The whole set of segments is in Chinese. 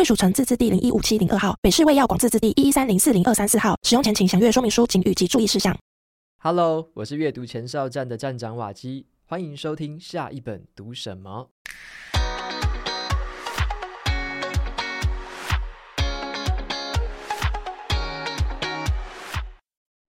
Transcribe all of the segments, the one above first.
卫署城自治地零一五七零二号，北市卫药广字字第一一三零四零二三四号。使用前请详阅说明书、警语及注意事项。Hello，我是阅读前哨站的站长瓦基，欢迎收听下一本读什么。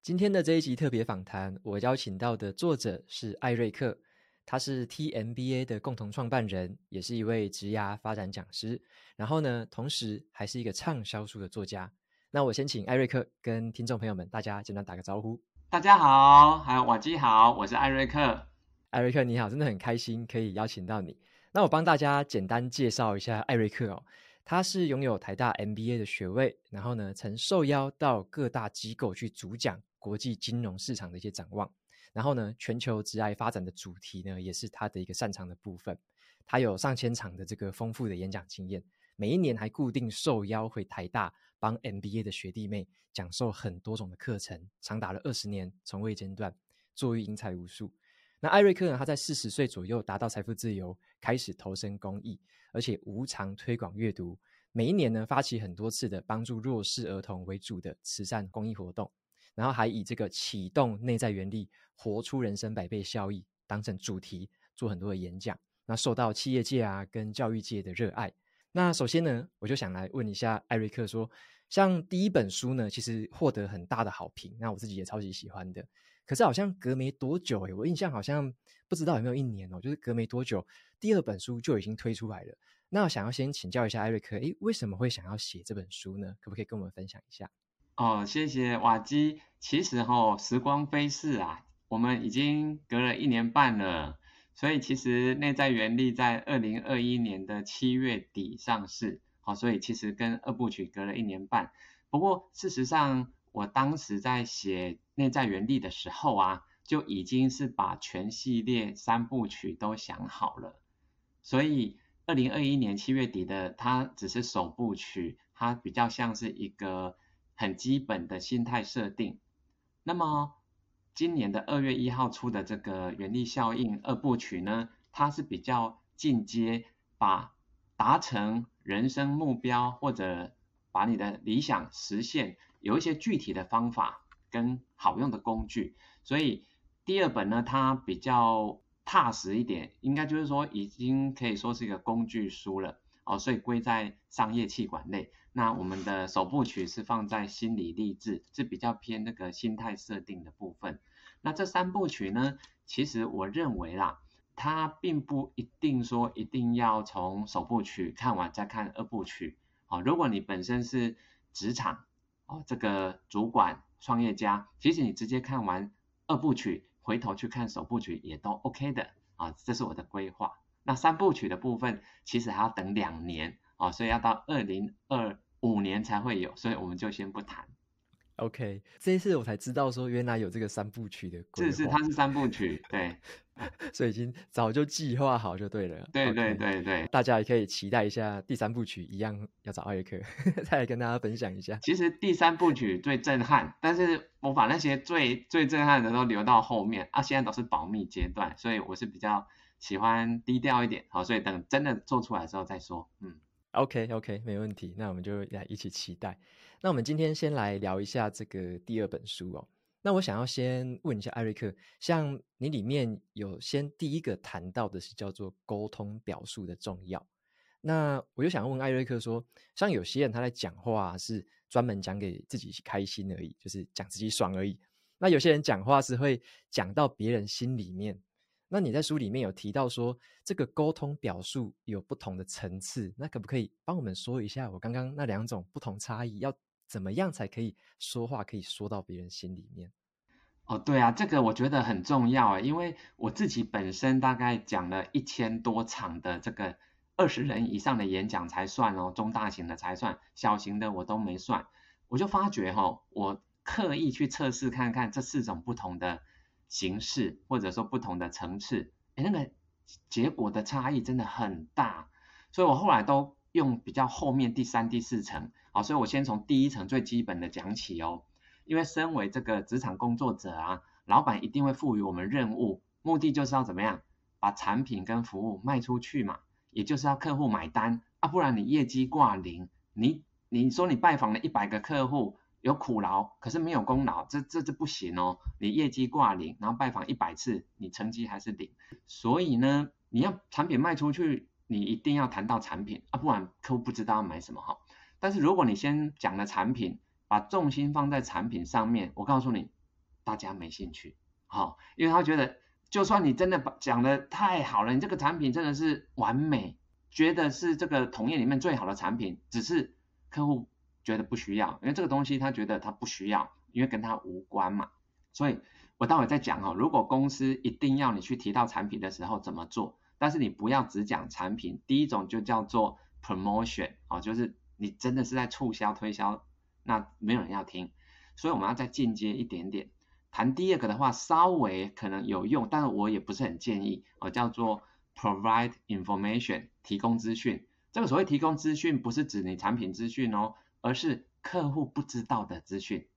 今天的这一集特别访谈，我邀请到的作者是艾瑞克，他是 T-MBA 的共同创办人，也是一位职涯发展讲师。然后呢，同时还是一个畅销书的作家。那我先请艾瑞克跟听众朋友们大家简单打个招呼。大家好，还有瓦基好，我是艾瑞克。艾瑞克你好，真的很开心可以邀请到你。那我帮大家简单介绍一下艾瑞克哦。他是拥有台大 MBA 的学位，然后呢，曾受邀到各大机构去主讲国际金融市场的一些展望，然后呢，全球职涯发展的主题呢，也是他的一个擅长的部分。他有上千场的这个丰富的演讲经验，每一年还固定受邀回台大帮 MBA 的学弟妹讲授很多种的课程，长达了二十年，从未间断，作育英才无数。那艾瑞克呢，他在四十岁左右达到财富自由，开始投身公益。而且无偿推广阅读，每一年呢发起很多次的帮助弱势儿童为主的慈善公益活动，然后还以这个启动内在原力，活出人生百倍效益当成主题做很多的演讲，那受到企业界啊跟教育界的热爱。那首先呢，我就想来问一下艾瑞克说，像第一本书呢，其实获得很大的好评，那我自己也超级喜欢的。可是好像隔没多久诶，我印象好像不知道有没有一年哦，就是隔没多久，第二本书就已经推出来了。那我想要先请教一下艾瑞克，诶，为什么会想要写这本书呢？可不可以跟我们分享一下？哦，谢谢瓦基。其实哈、哦，时光飞逝啊，我们已经隔了一年半了。所以其实内在原力在二零二一年的七月底上市，好，所以其实跟二部曲隔了一年半。不过事实上，我当时在写内在原力的时候啊，就已经是把全系列三部曲都想好了，所以二零二一年七月底的它只是首部曲，它比较像是一个很基本的心态设定。那么今年的二月一号出的这个原力效应二部曲呢，它是比较进阶，把达成人生目标或者把你的理想实现。有一些具体的方法跟好用的工具，所以第二本呢，它比较踏实一点，应该就是说已经可以说是一个工具书了哦，所以归在商业气管类。那我们的首部曲是放在心理励志，是比较偏那个心态设定的部分。那这三部曲呢，其实我认为啦，它并不一定说一定要从首部曲看完再看二部曲。哦，如果你本身是职场。哦，这个主管创业家，其实你直接看完二部曲，回头去看首部曲也都 OK 的啊，这是我的规划。那三部曲的部分，其实还要等两年啊，所以要到二零二五年才会有，所以我们就先不谈。OK，这一次我才知道说原来有这个三部曲的规划。是是，它是三部曲，对，所以已经早就计划好就对了。对对对对，大家也可以期待一下第三部曲，一样要找艾瑞克 再来跟大家分享一下。其实第三部曲最震撼，但是我把那些最最震撼的都留到后面啊，现在都是保密阶段，所以我是比较喜欢低调一点，好，所以等真的做出来之后再说。嗯，OK OK，没问题，那我们就来一起期待。那我们今天先来聊一下这个第二本书哦。那我想要先问一下艾瑞克，像你里面有先第一个谈到的是叫做沟通表述的重要。那我就想问艾瑞克说，像有些人他在讲话是专门讲给自己开心而已，就是讲自己爽而已。那有些人讲话是会讲到别人心里面。那你在书里面有提到说，这个沟通表述有不同的层次，那可不可以帮我们说一下我刚刚那两种不同差异要？怎么样才可以说话，可以说到别人心里面？哦，对啊，这个我觉得很重要啊，因为我自己本身大概讲了一千多场的这个二十人以上的演讲才算哦，中大型的才算，小型的我都没算。我就发觉哈、我刻意去测试看看这四种不同的形式，或者说不同的层次，诶，那个结果的差异真的很大。所以我后来都用比较后面第三、第四层，好，所以我先从第一层最基本的讲起哦。因为身为这个职场工作者啊，老板一定会赋予我们任务，目的就是要怎么样把产品跟服务卖出去嘛，也就是要客户买单啊，不然你业绩挂零，你你说你拜访了一百个客户有苦劳，可是没有功劳，这这这不行哦，你业绩挂零，然后拜访一百次，你成绩还是零，所以呢，你要产品卖出去。你一定要谈到产品啊，不然客户不知道要买什么哈。但是如果你先讲了产品，把重心放在产品上面，我告诉你，大家没兴趣，好，因为他觉得，就算你真的把讲的太好了，你这个产品真的是完美，觉得是这个同业里面最好的产品，只是客户觉得不需要，因为这个东西他觉得他不需要，因为跟他无关嘛。所以我待会再讲哈，如果公司一定要你去提到产品的时候怎么做？但是你不要只讲产品，第一种就叫做 promotion 啊，就是你真的是在促销推销，那没有人要听，所以我们要再进阶一点点。谈第二个的话，稍微可能有用，但是我也不是很建议啊，叫做 provide information 提供资讯。这个所谓提供资讯，不是指你产品资讯哦，而是客户不知道的资讯。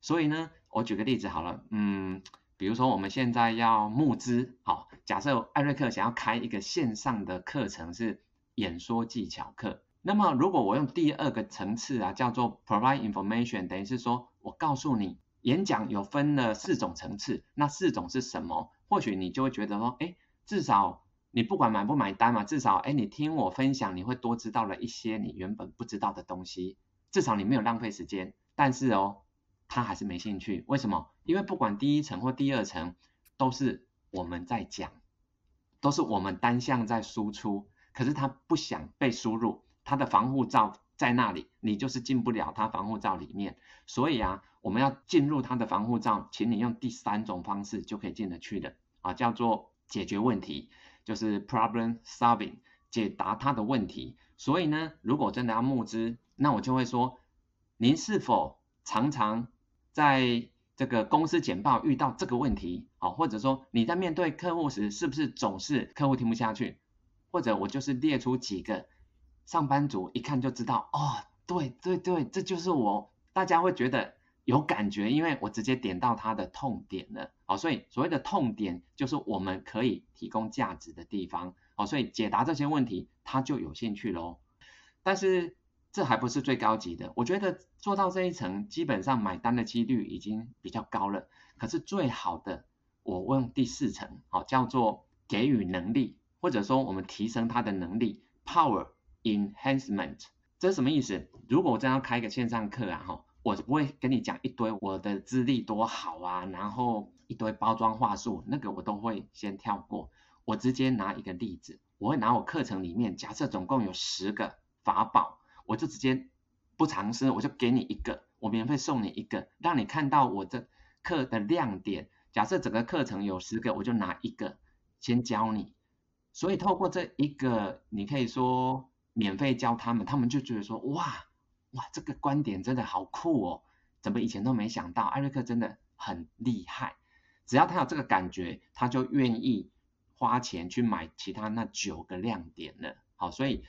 所以呢，我举个例子好了，嗯。比如说我们现在要募资，好，假设艾瑞克想要开一个线上的课程是演说技巧课，那么如果我用第二个层次啊，叫做 provide information，等于是说我告诉你演讲有分了四种层次，那四种是什么？或许你就会觉得说，哎，至少你不管买不买单嘛，至少哎你听我分享，你会多知道了一些你原本不知道的东西，至少你没有浪费时间。但是哦。他还是没兴趣，为什么？因为不管第一层或第二层，都是我们在讲，都是我们单向在输出，可是他不想被输入，他的防护罩在那里，你就是进不了他防护罩里面。所以啊，我们要进入他的防护罩，请你用第三种方式就可以进得去的啊，叫做解决问题，就是 problem solving，解答他的问题。所以呢，如果真的要募资，那我就会说，您是否常常在这个公司简报遇到这个问题，好，或者说你在面对客户时，是不是总是客户听不下去？或者我就是列出几个上班族一看就知道，哦，对对对，这就是我，大家会觉得有感觉，因为我直接点到他的痛点了，好，所以所谓的痛点就是我们可以提供价值的地方，好，所以解答这些问题他就有兴趣喽，但是。这还不是最高级的，我觉得做到这一层，基本上买单的几率已经比较高了。可是最好的，我问第四层，好，叫做给予能力，或者说我们提升他的能力，power enhancement，这是什么意思？如果我真要开一个线上课啊，哈，我不会跟你讲一堆我的资历多好啊，然后一堆包装话术，那个我都会先跳过。我直接拿一个例子，我会拿我课程里面，假设总共有十个法宝。我就直接不尝试，我就给你一个，我免费送你一个，让你看到我这课的亮点。假设整个课程有十个，我就拿一个先教你。所以透过这一个，你可以说免费教他们，他们就觉得说，哇哇，这个观点真的好酷哦，怎么以前都没想到？艾瑞克真的很厉害。只要他有这个感觉，他就愿意花钱去买其他那九个亮点了。好，所以。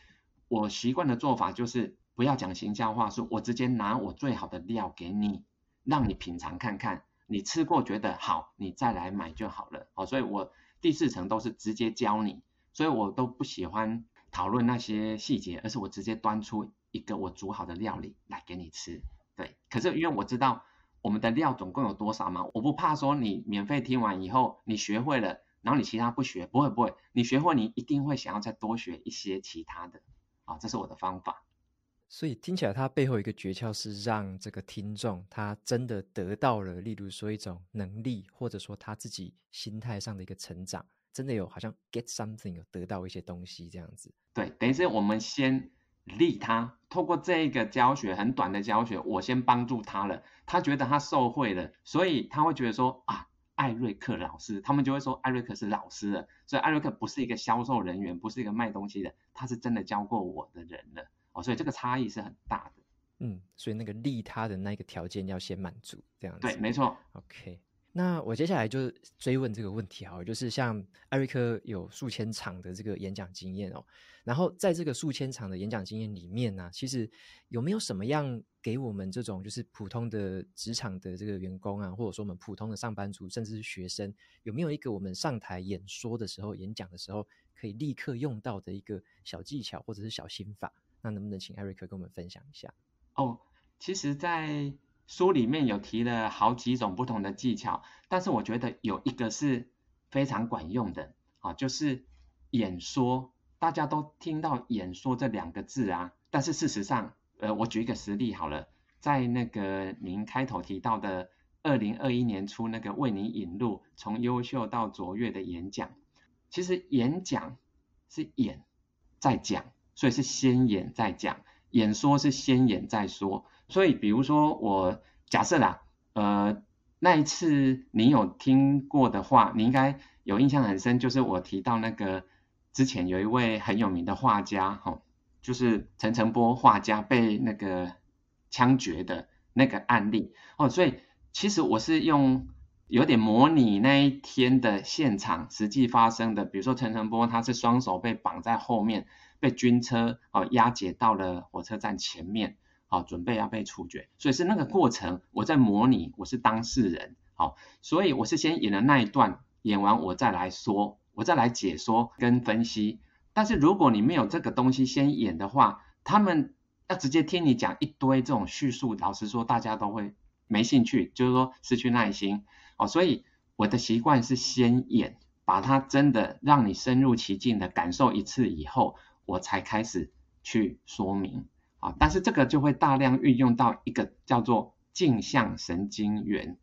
我习惯的做法就是不要讲行销话术，我直接拿我最好的料给你，让你品尝看看，你吃过觉得好，你再来买就好了。好，所以我第四层都是直接教你，所以我都不喜欢讨论那些细节，而是我直接端出一个我煮好的料理来给你吃。对，可是因为我知道我们的料总共有多少嘛，我不怕说你免费听完以后你学会了，然后你其他不学，不会不会，你学会你一定会想要再多学一些其他的。啊，这是我的方法。所以听起来，它背后一个诀窍是让这个听众他真的得到了，例如说一种能力，或者说他自己心态上的一个成长，真的有好像 get something，有得到一些东西这样子。对，等于是我们先利他，透过这个教学很短的教学，我先帮助他了，他觉得他受惠了，所以他会觉得说啊，艾瑞克老师，他们就会说艾瑞克是老师了，所以艾瑞克不是一个销售人员，不是一个卖东西的，他是真的教过我的人了哦，所以这个差异是很大的。嗯，所以那个利他的那个条件要先满足，这样子。对，没错。OK。那我接下来就追问这个问题啊，就是像艾瑞克有数千场的这个演讲经验哦，然后在这个数千场的演讲经验里面呢、其实有没有什么样给我们这种就是普通的职场的这个员工啊，或者说我们普通的上班族，甚至是学生，有没有一个我们上台演说的时候、演讲的时候可以立刻用到的一个小技巧或者是小心法？那能不能请艾瑞克跟我们分享一下？哦，其实，在书里面有提了好几种不同的技巧，但是我觉得有一个是非常管用的啊，就是演说。大家都听到“演说”这两个字啊，但是事实上，呃，我举一个实例好了，在那个您开头提到的二零二一年初那个为你引路从优秀到卓越的演讲，其实演讲是演再讲，所以是先演再讲，演说是先演再说。所以，比如说我假设啦，呃，那一次你有听过的话，你应该有印象很深，就是我提到那个之前有一位很有名的画家，哈，就是陈澄波画家被那个枪决的那个案例哦。所以其实我是用有点模拟那一天的现场实际发生的，比如说陈澄波他是双手被绑在后面，被军车哦押解到了火车站前面。好，准备要被处决，所以是那个过程，我在模拟，我是当事人，好，所以我是先演了那一段，演完我再来说，我再来解说跟分析。但是如果你没有这个东西先演的话，他们要直接听你讲一堆这种叙述，老实说，大家都会没兴趣，就是说失去耐心。哦，所以我的习惯是先演，把它真的让你深入其境的感受一次以后，我才开始去说明。啊但是这个就会大量运用到一个叫做镜像神经元。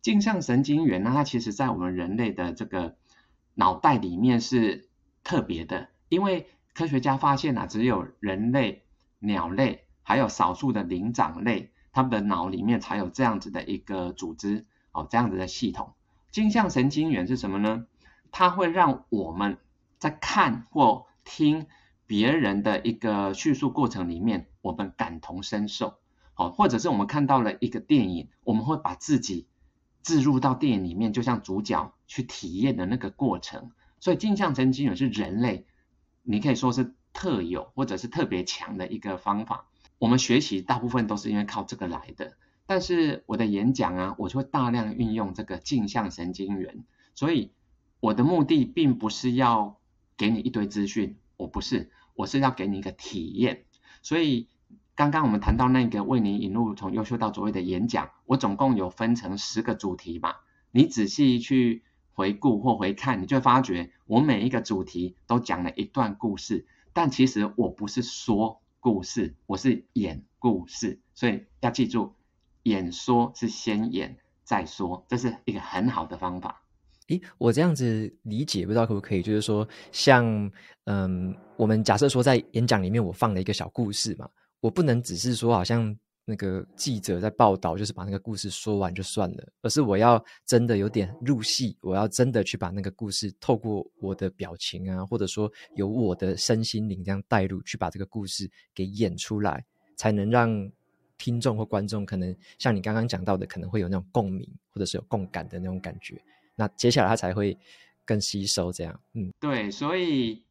镜像神经元呢，它其实在我们人类的这个脑袋里面是特别的，因为科学家发现啊，只有人类、鸟类还有少数的灵长类，它们的脑里面才有这样子的一个组织哦，这样子的系统。镜像神经元是什么呢？它会让我们在看或听。别人的一个叙述过程里面，我们感同身受，好，或者是我们看到了一个电影，我们会把自己置入到电影里面，就像主角去体验的那个过程。所以，镜像神经元是人类，你可以说是特有或者是特别强的一个方法。我们学习大部分都是因为靠这个来的，但是我的演讲啊，我就会大量运用这个镜像神经元。所以，我的目的并不是要给你一堆资讯，我不是。我是要给你一个体验，所以刚刚我们谈到那个为你引入从优秀到卓越的演讲，我总共有分成十个主题嘛。你仔细去回顾或回看，你就会发觉我每一个主题都讲了一段故事，但其实我不是说故事，我是演故事。所以要记住，演说是先演再说，这是一个很好的方法。诶，我这样子理解，不知道可不可以？就是说，像嗯，我们假设说在演讲里面，我放了一个小故事嘛，我不能只是说好像那个记者在报道，就是把那个故事说完就算了，而是我要真的有点入戏，我要真的去把那个故事透过我的表情啊，或者说有我的身心灵这样带入，去把这个故事给演出来，才能让听众或观众可能像你刚刚讲到的，可能会有那种共鸣，或者是有共感的那种感觉。那接下来他才会更吸收，这样，嗯，对，所以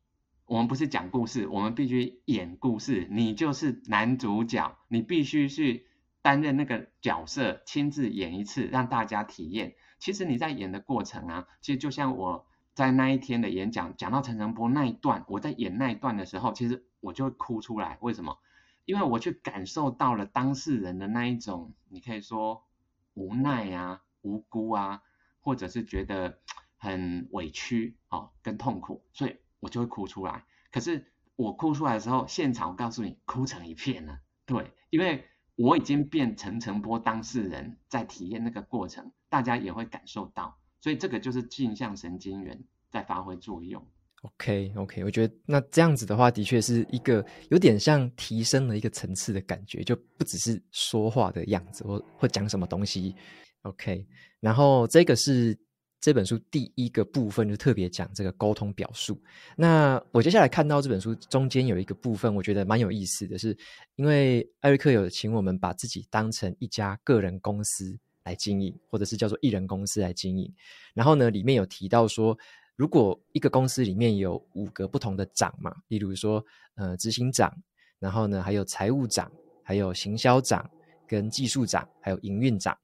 我们不是讲故事，我们必须演故事。你就是男主角，你必须去担任那个角色，亲自演一次，让大家体验。其实你在演的过程啊，其实就像我在那一天的演讲讲到陈澄波那一段，我在演那一段的时候，其实我就会哭出来。为什么？因为我去感受到了当事人的那一种，你可以说无奈啊、无辜啊。或者是觉得很委屈哦，跟痛苦，所以我就会哭出来。可是我哭出来的时候，现场我告诉你，哭成一片了。对，因为我已经变成陈波当事人，在体验那个过程，大家也会感受到。所以这个就是镜像神经元在发挥作用。OK OK，我觉得那这样子的话，的确是一个有点像提升了一个层次的感觉，就不只是说话的样子，或或讲什么东西。OK，然后这个是这本书第一个部分就特别讲这个沟通表述。那我接下来看到这本书中间有一个部分，我觉得蛮有意思的是，因为艾瑞克有请我们把自己当成一家个人公司来经营，或者是叫做一人公司来经营。然后呢，里面有提到说，如果一个公司里面有五个不同的长嘛，例如说，呃，执行长，然后呢，还有财务长，还有行销长，跟技术长，还有营运长。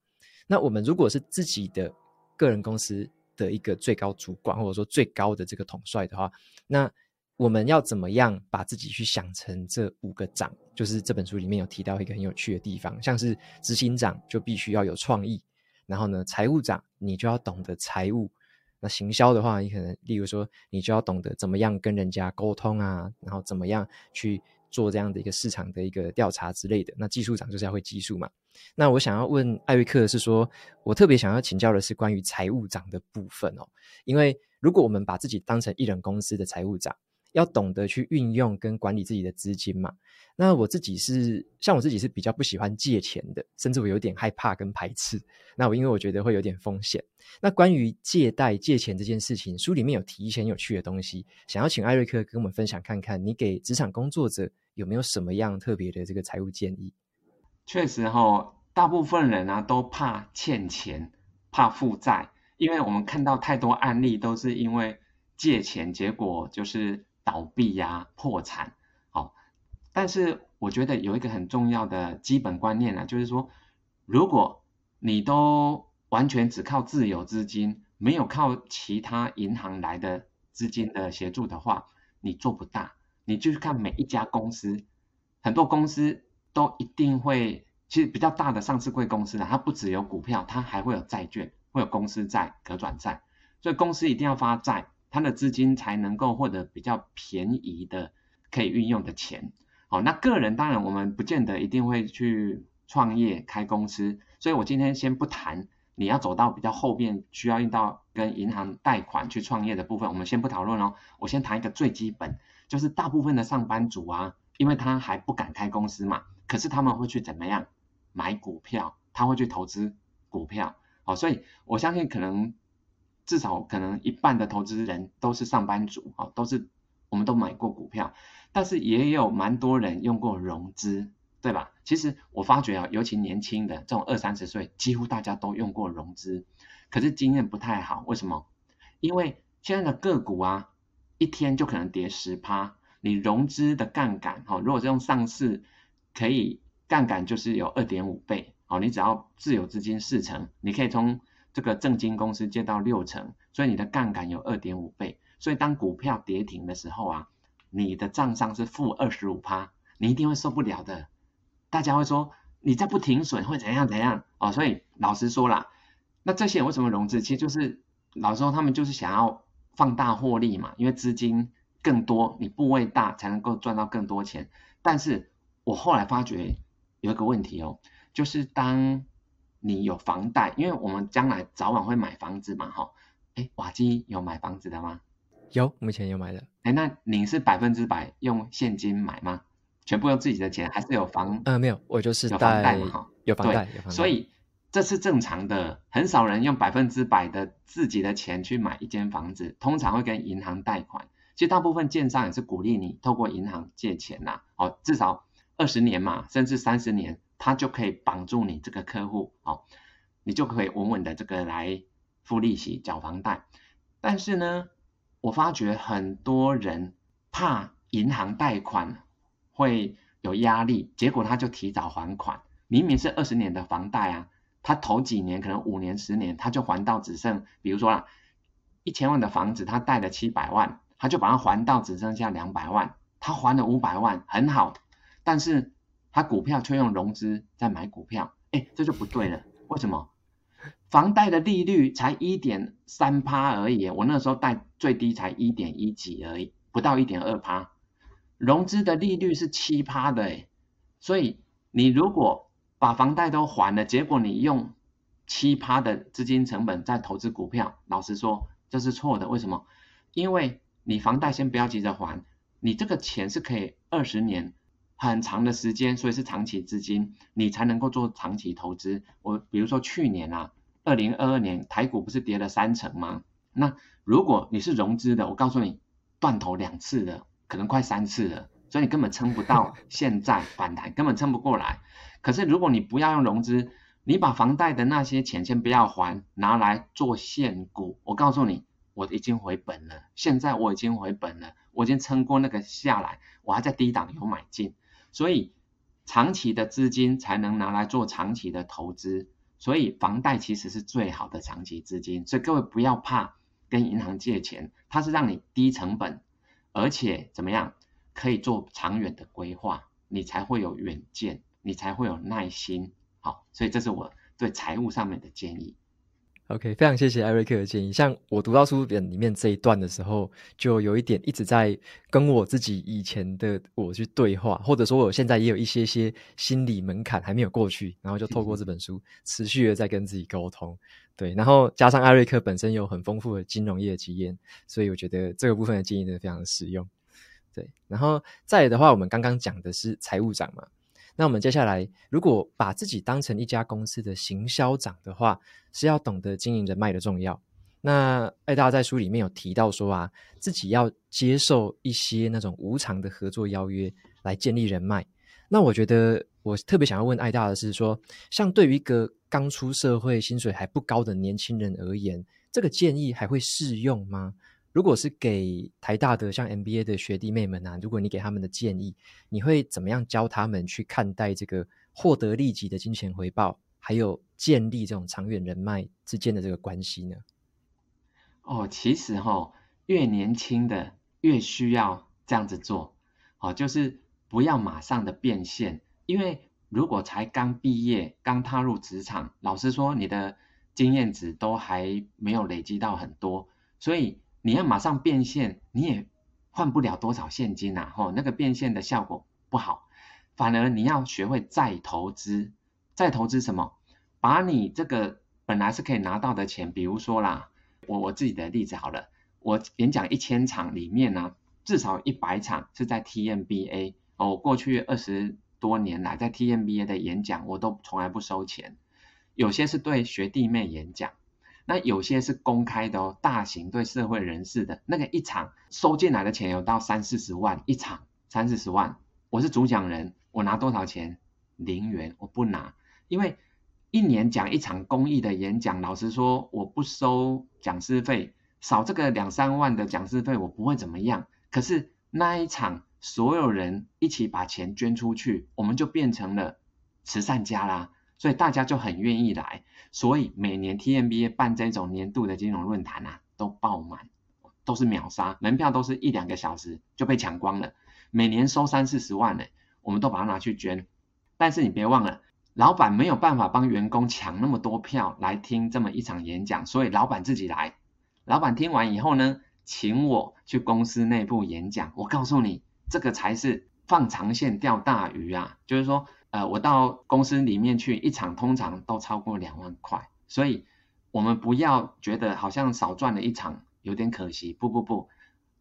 那我们如果是自己的个人公司的一个最高主管，或者说最高的这个统帅的话，那我们要怎么样把自己去想成这五个长？就是这本书里面有提到一个很有趣的地方，像是执行长就必须要有创意，然后呢，财务长你就要懂得财务，那行销的话，你可能例如说你就要懂得怎么样跟人家沟通啊，然后怎么样去做这样的一个市场的一个调查之类的。那技术长就是要会技术嘛。那我想要问艾瑞克是说，我特别想要请教的是关于财务长的部分哦，因为如果我们把自己当成一人公司的财务长，要懂得去运用跟管理自己的资金嘛。那我自己是像我自己是比较不喜欢借钱的，甚至我有点害怕跟排斥。那我因为我觉得会有点风险。那关于借贷借钱这件事情，书里面有提一些有趣的东西，想要请艾瑞克跟我们分享看看，你给职场工作者有没有什么样特别的这个财务建议？确实哈，大部分人啊都怕欠钱，怕负债，因为我们看到太多案例都是因为借钱，结果就是倒闭呀、破产。好，但是我觉得有一个很重要的基本观念啊，就是说，如果你都完全只靠自有资金，没有靠其他银行来的资金的协助的话，你做不大。你就是看每一家公司，很多公司。都一定会，其实比较大的上市柜公司呢，它不只有股票，它还会有债券，会有公司债、可转债，所以公司一定要发债，它的资金才能够获得比较便宜的可以运用的钱。好，那个人当然我们不见得一定会去创业开公司，所以我今天先不谈你要走到比较后面需要用到跟银行贷款去创业的部分，我们先不讨论哦。我先谈一个最基本，就是大部分的上班族啊，因为他还不敢开公司嘛。可是他们会去怎么样买股票？他会去投资股票，好，所以我相信可能至少可能一半的投资人都是上班族，啊，都是我们都买过股票，但是也有蛮多人用过融资，对吧？其实我发觉啊，尤其年轻的这种二三十岁，几乎大家都用过融资，可是经验不太好。为什么？因为现在的个股啊，一天就可能跌十趴，你融资的杠杆，哈，如果是用上市。可以杠杆就是有二点五倍，哦，你只要自有资金四成，你可以从这个证金公司借到六成，所以你的杠杆有二点五倍。所以当股票跌停的时候啊，你的账上是负二十五趴，你一定会受不了的。大家会说你再不停损会怎样怎样哦，所以老实说啦，那这些人为什么融资？其实就是老实说他们就是想要放大获利嘛，因为资金更多，你部位大才能够赚到更多钱，但是。我后来发觉有一个问题哦，就是当你有房贷，因为我们将来早晚会买房子嘛，哈，哎，瓦基有买房子的吗？有，目前有买的。哎，那你是百分之百用现金买吗？全部用自己的钱，还是有房？呃，没有，我就是有房贷嘛，哈，有房贷，有房贷。所以这是正常的，很少人用百分之百的自己的钱去买一间房子，通常会跟银行贷款。其实大部分建商也是鼓励你透过银行借钱呐，哦，至少。二十年嘛，甚至三十年，他就可以绑住你这个客户，哦，你就可以稳稳的这个来付利息、缴房贷。但是呢，我发觉很多人怕银行贷款会有压力，结果他就提早还款。明明是二十年的房贷啊，他头几年可能五年、十年，他就还到只剩，比如说啦，一千万的房子，他贷了七百万，他就把它还到只剩下两百万，他还了五百万，很好。但是他股票却用融资在买股票，哎，这就不对了。为什么？房贷的利率才一点三趴而已，我那时候贷最低才一点一几而已，不到一点二趴。融资的利率是七趴的，哎，所以你如果把房贷都还了，结果你用七趴的资金成本在投资股票，老实说这是错的。为什么？因为你房贷先不要急着还，你这个钱是可以二十年。很长的时间，所以是长期资金，你才能够做长期投资。我比如说去年啊，二零二二年台股不是跌了三成吗？那如果你是融资的，我告诉你，断头两次了，可能快三次了，所以你根本撑不到 现在反弹，根本撑不过来。可是如果你不要用融资，你把房贷的那些钱先不要还，拿来做现股，我告诉你，我已经回本了。现在我已经回本了，我已经撑过那个下来，我还在低档有买进，所以长期的资金才能拿来做长期的投资。所以房贷其实是最好的长期资金，所以各位不要怕跟银行借钱，它是让你低成本，而且怎么样可以做长远的规划，你才会有远见。你才会有耐心，好，所以这是我对财务上面的建议。OK，非常谢谢艾瑞克的建议。像我读到书本里面这一段的时候，就有一点一直在跟我自己以前的我去对话，或者说我现在也有一些些心理门槛还没有过去，然后就透过这本书持续的在跟自己沟通。对，然后加上艾瑞克本身有很丰富的金融业的经验，所以我觉得这个部分的建议真的非常的实用。对，然后再来的话，我们刚刚讲的是财务长嘛。那我们接下来，如果把自己当成一家公司的行销长的话，是要懂得经营人脉的重要。那艾大在书里面有提到说啊，自己要接受一些那种无偿的合作邀约来建立人脉。那我觉得我特别想要问艾大的是说，像对于一个刚出社会、薪水还不高的年轻人而言，这个建议还会适用吗？如果是给台大的像 MBA 的学弟妹们啊，如果你给他们的建议，你会怎么样教他们去看待这个获得立即的金钱回报，还有建立这种长远人脉之间的这个关系呢？哦，其实哈、哦，越年轻的越需要这样子做，哦，就是不要马上的变现，因为如果才刚毕业、刚踏入职场，老实说，你的经验值都还没有累积到很多，所以。你要马上变现，你也换不了多少现金呐，吼，那个变现的效果不好。反而你要学会再投资，再投资什么？把你这个本来是可以拿到的钱，比如说啦，我我自己的例子好了，我演讲一千场里面呢，至少一百场是在 TMBA 哦，过去二十多年来在 TMBA 的演讲，我都从来不收钱，有些是对学弟妹演讲。那有些是公开的哦，大型对社会人士的那个一场收进来的钱有到三四十万一场，三四十万。我是主讲人，我拿多少钱？零元，我不拿，因为一年讲一场公益的演讲，老实说我不收讲师费，少这个两三万的讲师费我不会怎么样。可是那一场所有人一起把钱捐出去，我们就变成了慈善家啦。所以大家就很愿意来，所以每年 TMBA 办这种年度的金融论坛啊，都爆满，都是秒杀，门票都是一两个小时就被抢光了。每年收三四十万呢，我们都把它拿去捐。但是你别忘了，老板没有办法帮员工抢那么多票来听这么一场演讲，所以老板自己来。老板听完以后呢，请我去公司内部演讲。我告诉你，这个才是放长线钓大鱼啊，就是说。呃，我到公司里面去一场，通常都超过两万块，所以我们不要觉得好像少赚了一场有点可惜。不不不，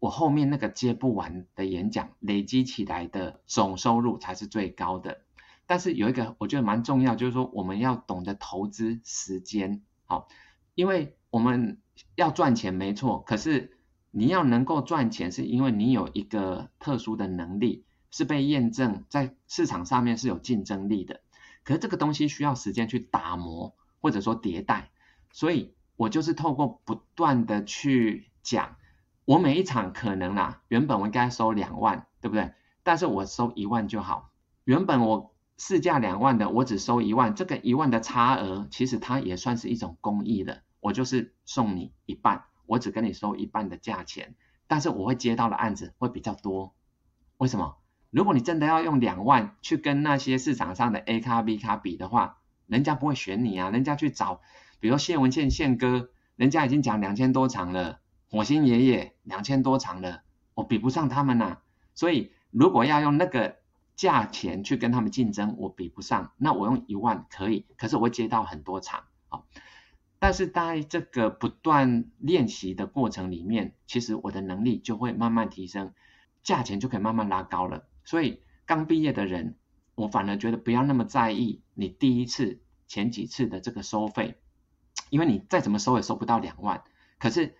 我后面那个接不完的演讲，累积起来的总收入才是最高的。但是有一个我觉得蛮重要，就是说我们要懂得投资时间，好，因为我们要赚钱没错，可是你要能够赚钱，是因为你有一个特殊的能力。是被验证在市场上面是有竞争力的，可是这个东西需要时间去打磨或者说迭代，所以我就是透过不断的去讲，我每一场可能啦，原本我应该收两万，对不对？但是我收一万就好，原本我市价两万的，我只收一万，这个一万的差额其实它也算是一种公益的，我就是送你一半，我只跟你收一半的价钱，但是我会接到的案子会比较多，为什么？如果你真的要用两万去跟那些市场上的 A 咖 B 咖比的话，人家不会选你啊，人家去找，比如谢文倩宪哥，人家已经讲两千多场了，火星爷爷两千多场了，我比不上他们呐、啊。所以如果要用那个价钱去跟他们竞争，我比不上，那我用一万可以，可是我会接到很多场啊。但是在这个不断练习的过程里面，其实我的能力就会慢慢提升，价钱就可以慢慢拉高了。所以刚毕业的人，我反而觉得不要那么在意你第一次、前几次的这个收费，因为你再怎么收也收不到两万。可是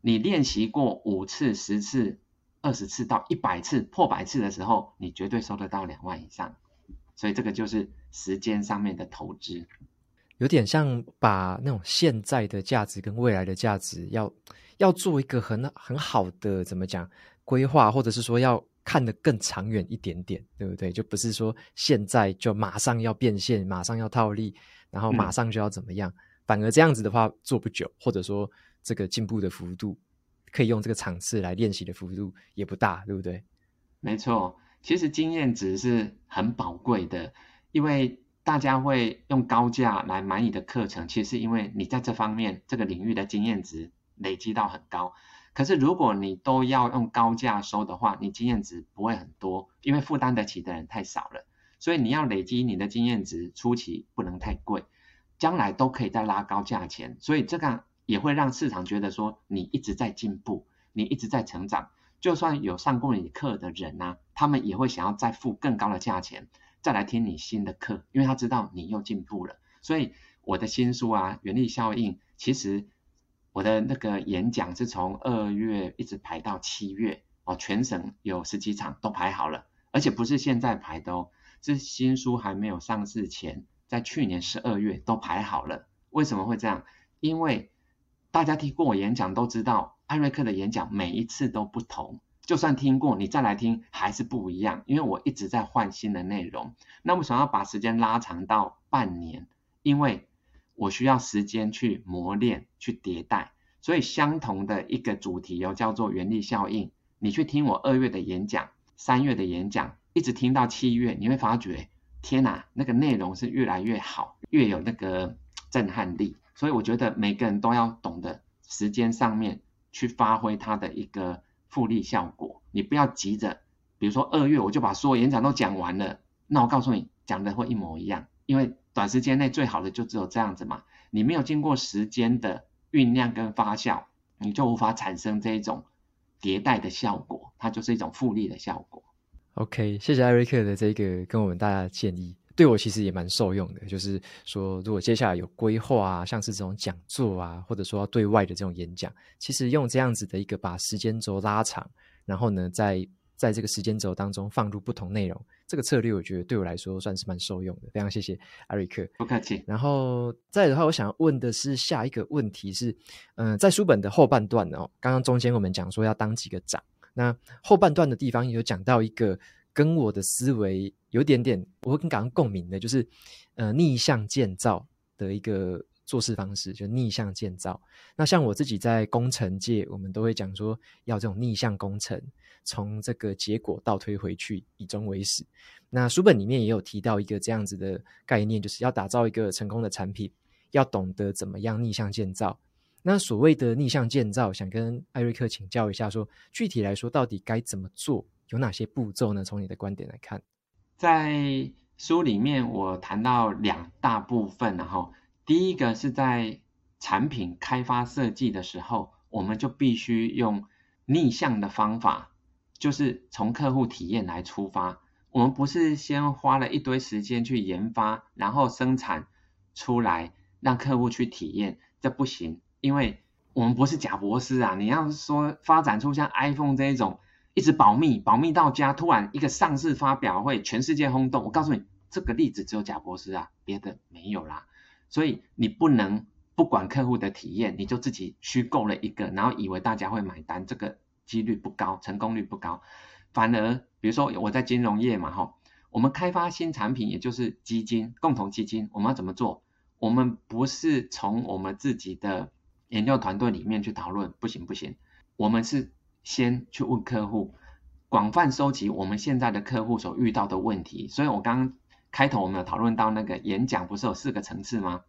你练习过五次、十次、二十次到一百次、破百次的时候，你绝对收得到两万以上。所以这个就是时间上面的投资，有点像把那种现在的价值跟未来的价值要要做一个很很好的怎么讲规划，或者是说要看得更长远一点点，对不对？就不是说现在就马上要变现，马上要套利，然后马上就要怎么样，嗯、反而这样子的话做不久，或者说这个进步的幅度可以用这个场次来练习的幅度也不大，对不对？没错。其实经验值是很宝贵的，因为大家会用高价来买你的课程，其实是因为你在这方面这个领域的经验值累积到很高。可是如果你都要用高价收的话，你经验值不会很多，因为负担得起的人太少了。所以你要累积你的经验值，初期不能太贵，将来都可以再拉高价钱。所以这个也会让市场觉得说你一直在进步，你一直在成长。就算有上过你课的人啊，他们也会想要再付更高的价钱，再来听你新的课，因为他知道你又进步了。所以我的新书啊，《原力效应》，其实我的那个演讲是从二月一直排到七月哦，全省有十几场都排好了，而且不是现在排的哦，是新书还没有上市前，在去年十二月都排好了。为什么会这样？因为大家听过我演讲都知道。艾瑞克的演讲每一次都不同，就算听过，你再来听还是不一样，因为我一直在换新的内容。那我想要把时间拉长到半年，因为我需要时间去磨练、去迭代。所以相同的一个主题哦，叫做原力效应。你去听我二月的演讲、三月的演讲，一直听到七月，你会发觉，天哪，那个内容是越来越好，越有那个震撼力。所以我觉得每个人都要懂得时间上面。去发挥它的一个复利效果，你不要急着，比如说二月我就把所有演讲都讲完了，那我告诉你讲的会一模一样，因为短时间内最好的就只有这样子嘛，你没有经过时间的酝酿跟发酵，你就无法产生这一种迭代的效果，它就是一种复利的效果。OK，谢谢艾瑞克的这个跟我们大家的建议。对我其实也蛮受用的，就是说，如果接下来有规划啊，像是这种讲座啊，或者说要对外的这种演讲，其实用这样子的一个把时间轴拉长，然后呢，在在这个时间轴当中放入不同内容，这个策略我觉得对我来说算是蛮受用的。非常谢谢艾瑞克，不客气。然后再的话，我想要问的是下一个问题是，嗯、呃，在书本的后半段哦，刚刚中间我们讲说要当几个长，那后半段的地方有讲到一个。跟我的思维有点点，我会跟刚刚共鸣的，就是呃逆向建造的一个做事方式，就逆向建造。那像我自己在工程界，我们都会讲说要这种逆向工程，从这个结果倒推回去，以终为始。那书本里面也有提到一个这样子的概念，就是要打造一个成功的产品，要懂得怎么样逆向建造。那所谓的逆向建造，想跟艾瑞克请教一下说，具体来说到底该怎么做？有哪些步骤呢？从你的观点来看，在书里面我谈到两大部分，然后第一个是在产品开发设计的时候，我们就必须用逆向的方法，就是从客户体验来出发。我们不是先花了一堆时间去研发，然后生产出来让客户去体验，这不行，因为我们不是贾博士啊！你要说发展出像 iPhone 这一种。一直保密，保密到家，突然一个上市发表会，全世界轰动。我告诉你，这个例子只有贾博士啊，别的没有啦。所以你不能不管客户的体验，你就自己虚构了一个，然后以为大家会买单，这个几率不高，成功率不高。反而，比如说我在金融业嘛，哈，我们开发新产品，也就是基金、共同基金，我们要怎么做？我们不是从我们自己的研究团队里面去讨论，不行不行，我们是。先去问客户，广泛收集我们现在的客户所遇到的问题。所以我刚刚开头我们有讨论到那个演讲，不是有四个层次吗？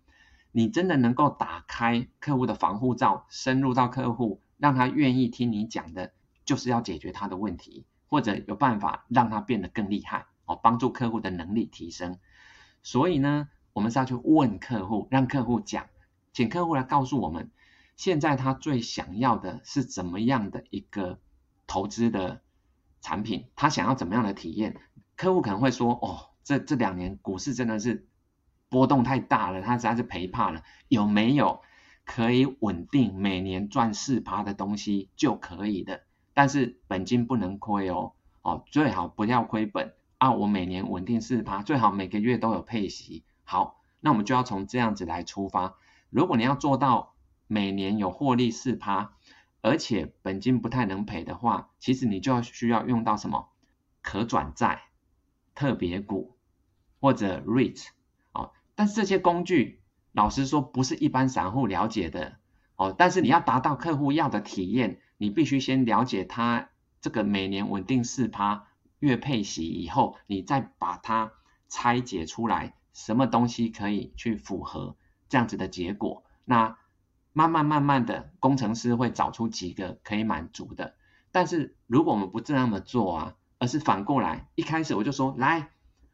你真的能够打开客户的防护罩，深入到客户，让他愿意听你讲的，就是要解决他的问题，或者有办法让他变得更厉害哦，帮助客户的能力提升。所以呢，我们是要去问客户，让客户讲，请客户来告诉我们。现在他最想要的是怎么样的一个投资的产品？他想要怎么样的体验？客户可能会说：“哦，这这两年股市真的是波动太大了，他实在是赔怕了。有没有可以稳定每年赚四趴的东西就可以的？但是本金不能亏哦，哦，最好不要亏本啊！我每年稳定四趴，最好每个月都有配息。好，那我们就要从这样子来出发。如果你要做到每年有获利四趴，而且本金不太能赔的话，其实你就要需要用到什么？可转债、特别股或者 REIT 哦。但是这些工具，老实说不是一般散户了解的哦。但是你要达到客户要的体验，你必须先了解它这个每年稳定四趴月配息以后，你再把它拆解出来，什么东西可以去符合这样子的结果？那。慢慢慢慢的，工程师会找出几个可以满足的。但是如果我们不这样的做啊，而是反过来，一开始我就说，来，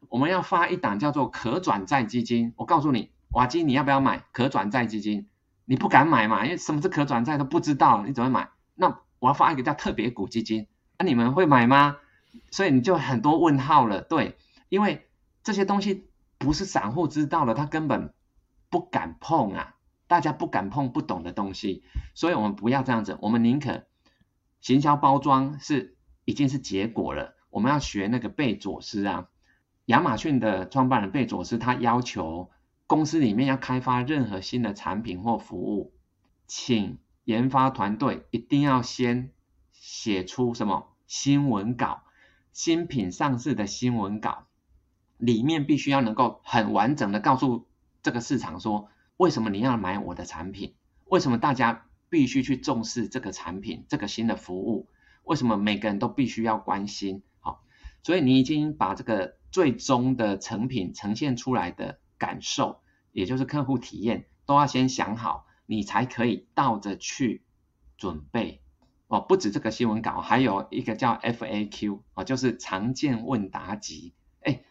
我们要发一档叫做可转债基金。我告诉你，瓦基，你要不要买可转债基金？你不敢买嘛，因为什么是可转债都不知道，你怎么买？那我要发一个叫特别股基金，那、你们会买吗？所以你就很多问号了，对，因为这些东西不是散户知道的，他根本不敢碰啊。大家不敢碰不懂的东西，所以我们不要这样子。我们宁可行销包装是已经是结果了。我们要学那个贝佐斯啊，亚马逊的创办人贝佐斯，他要求公司里面要开发任何新的产品或服务，请研发团队一定要先写出什么新闻稿，新品上市的新闻稿里面必须要能够很完整的告诉这个市场说。为什么你要买我的产品？为什么大家必须去重视这个产品、这个新的服务？为什么每个人都必须要关心？好，所以你已经把这个最终的成品呈现出来的感受，也就是客户体验，都要先想好，你才可以倒着去准备。哦，不止这个新闻稿，还有一个叫 FAQ 哦，就是常见问答集。哎，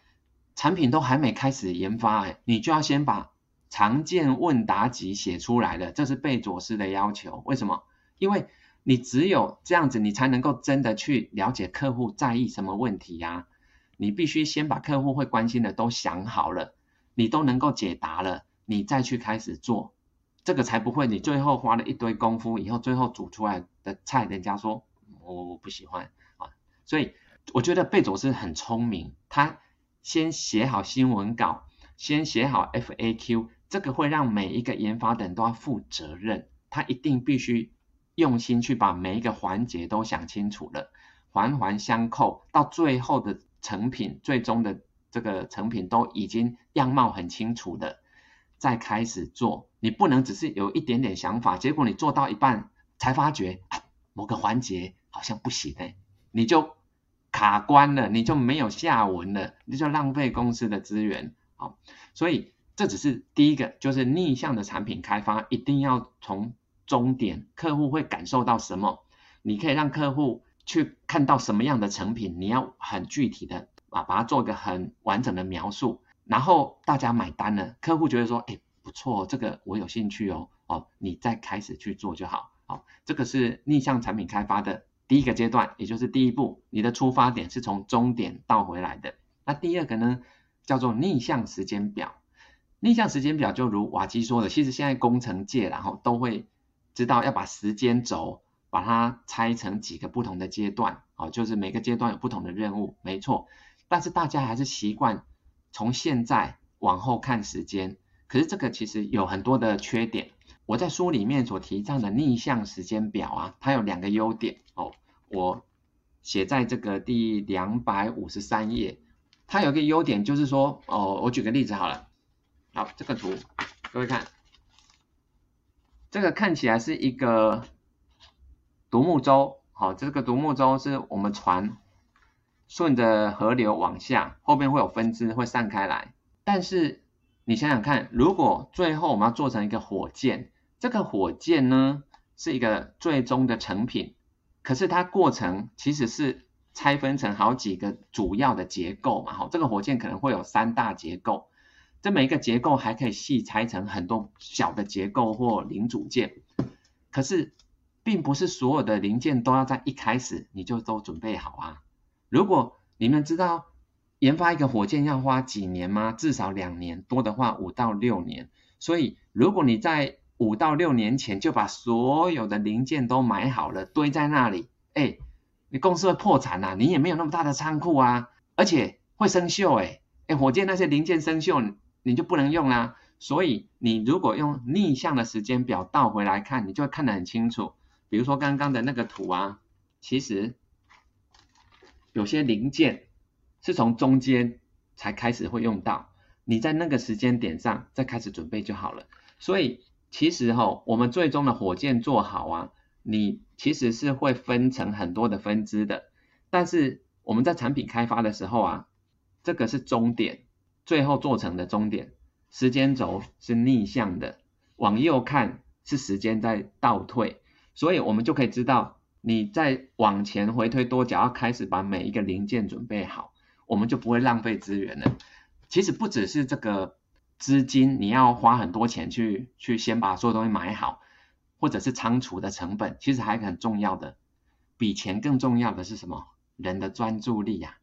产品都还没开始研发，哎，你就要先把。常见问答集写出来了，这是贝佐斯的要求。为什么？因为你只有这样子，你才能够真的去了解客户在意什么问题呀、你必须先把客户会关心的都想好了，你都能够解答了，你再去开始做，这个才不会你最后花了一堆功夫，以后最后煮出来的菜，人家说我我不喜欢啊。所以我觉得贝佐斯很聪明，他先写好新闻稿，先写好 FAQ。这个会让每一个研发的人都要负责任，他一定必须用心去把每一个环节都想清楚了，环环相扣，到最后的成品，最终的这个成品都已经样貌很清楚的，再开始做。你不能只是有一点点想法，结果你做到一半才发觉，啊，某个环节好像不行哎，你就卡关了，你就没有下文了，你就浪费公司的资源。好，所以。这只是第一个，就是逆向的产品开发，一定要从终点，客户会感受到什么，你可以让客户去看到什么样的成品，你要很具体的把把它做一个很完整的描述，然后大家买单了，客户觉得说，哎，不错，这个我有兴趣哦，哦，你再开始去做就好，好，这个是逆向产品开发的第一个阶段，也就是第一步，你的出发点是从终点倒回来的。那第二个呢，叫做逆向时间表。逆向时间表就如瓦基说的，其实现在工程界然后都会知道要把时间轴把它拆成几个不同的阶段，哦，就是每个阶段有不同的任务，没错。但是大家还是习惯从现在往后看时间，可是这个其实有很多的缺点。我在书里面所提倡的逆向时间表啊，它有两个优点哦，我写在这个第两百五十三页，它有一个优点就是说，哦，我举个例子好了。好，这个图各位看，这个看起来是一个独木舟。好，这个独木舟是我们船顺着河流往下，后面会有分支会散开来。但是你想想看，如果最后我们要做成一个火箭，这个火箭呢是一个最终的成品，可是它过程其实是拆分成好几个主要的结构嘛。好，这个火箭可能会有三大结构。这每一个结构还可以细拆成很多小的结构或零组件，可是并不是所有的零件都要在一开始你就都准备好啊。如果你们知道研发一个火箭要花几年吗？至少两年，多的话五到六年。所以如果你在五到六年前就把所有的零件都买好了，堆在那里，哎，你公司会破产啊！你也没有那么大的仓库啊，而且会生锈，哎，哎，火箭那些零件生锈，你就不能用啦。所以你如果用逆向的时间表倒回来看，你就会看得很清楚。比如说刚刚的那个图啊，其实有些零件是从中间才开始会用到，你在那个时间点上再开始准备就好了。所以其实哈、哦，我们最终的火箭做好啊，你其实是会分成很多的分支的。但是我们在产品开发的时候啊，这个是终点，最后做成的终点。时间轴是逆向的，往右看是时间在倒退，所以我们就可以知道，你在往前回推多久，要开始把每一个零件准备好，我们就不会浪费资源了。其实不只是这个资金，你要花很多钱去去先把所有东西买好，或者是仓储的成本，其实还很重要的，比钱更重要的是什么？人的专注力呀。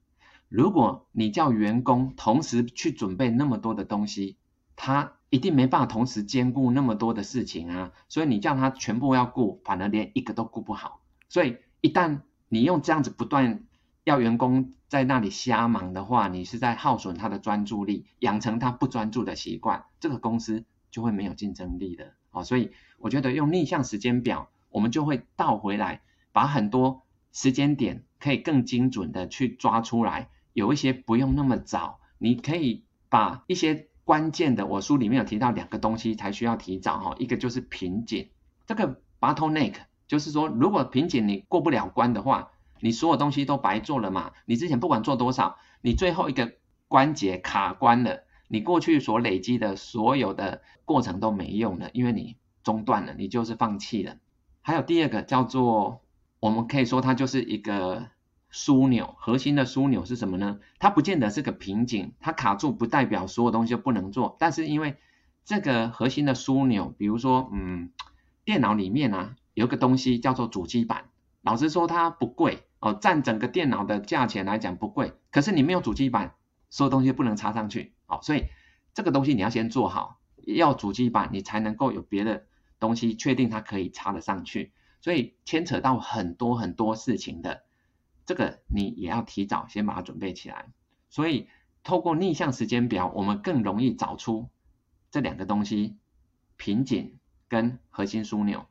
如果你叫员工同时去准备那么多的东西，他一定没办法同时兼顾那么多的事情啊，所以你叫他全部要顾，反而连一个都顾不好。所以一旦你用这样子不断要员工在那里瞎忙的话，你是在耗损他的专注力，养成他不专注的习惯，这个公司就会没有竞争力的。哦，所以我觉得用逆向时间表，我们就会倒回来，把很多时间点可以更精准的去抓出来，有一些不用那么早，你可以把一些。关键的，我书里面有提到两个东西才需要提早哈，一个就是瓶颈，这个 bottleneck 就是说，如果瓶颈你过不了关的话，你所有东西都白做了嘛，你之前不管做多少，你最后一个关节卡关了，你过去所累积的所有的过程都没用了，因为你中断了，你就是放弃了。还有第二个叫做，我们可以说它就是一个。枢纽，核心的枢纽是什么呢？它不见得是个瓶颈，它卡住不代表所有东西不能做。但是因为这个核心的枢纽，比如说，嗯，电脑里面啊有个东西叫做主机板，老实说它不贵哦，占整个电脑的价钱来讲不贵。可是你没有主机板，所有东西不能插上去，哦，所以这个东西你要先做好，要主机板你才能够有别的东西确定它可以插得上去，所以牵扯到很多很多事情的。这个你也要提早先把它准备起来，所以透过逆向时间表，我们更容易找出这两个东西：瓶颈跟核心枢纽。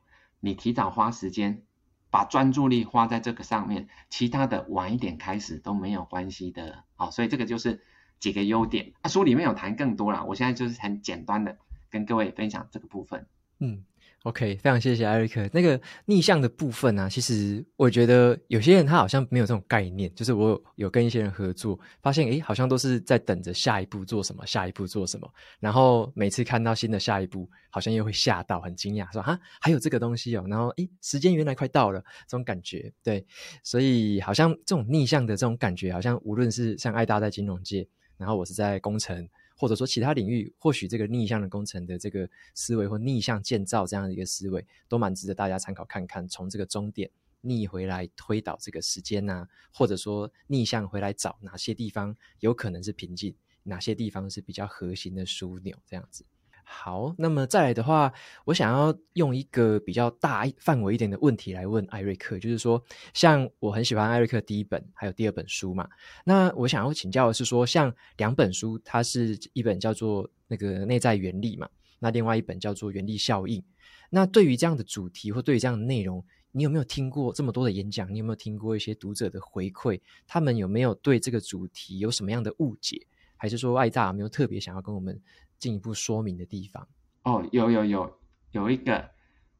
你提早花时间，把专注力花在这个上面，其他的晚一点开始都没有关系的。好，所以这个就是几个优点。啊，书里面有谈更多啦，我现在就是很简单的跟各位分享这个部分。嗯。OK，非常谢谢艾瑞克。那个逆向的部分呢、其实我觉得有些人他好像没有这种概念。就是我有跟一些人合作，发现诶，好像都是在等着下一步做什么，下一步做什么。然后每次看到新的下一步，好像又会吓到，很惊讶，说哈，还有这个东西哦。然后诶，时间原来快到了，这种感觉。对，所以好像这种逆向的这种感觉，好像无论是像爱大在金融界，然后我是在工程。或者说其他领域，或许这个逆向的工程的这个思维，或逆向建造这样的一个思维，都蛮值得大家参考看看。从这个终点逆回来推导这个时间呐、啊，或者说逆向回来找哪些地方有可能是瓶颈，哪些地方是比较核心的枢纽，这样子。好，那么再来的话，我想要用一个比较大范围一点的问题来问艾瑞克，就是说，像我很喜欢艾瑞克第一本还有第二本书嘛，那我想要请教的是说，像两本书，它是一本叫做那个内在原力嘛，那另外一本叫做原力效应。那对于这样的主题或对于这样的内容，你有没有听过这么多的演讲？你有没有听过一些读者的回馈？他们有没有对这个主题有什么样的误解？还是说艾大有没有特别想要跟我们？进一步说明的地方哦，有有有有一个，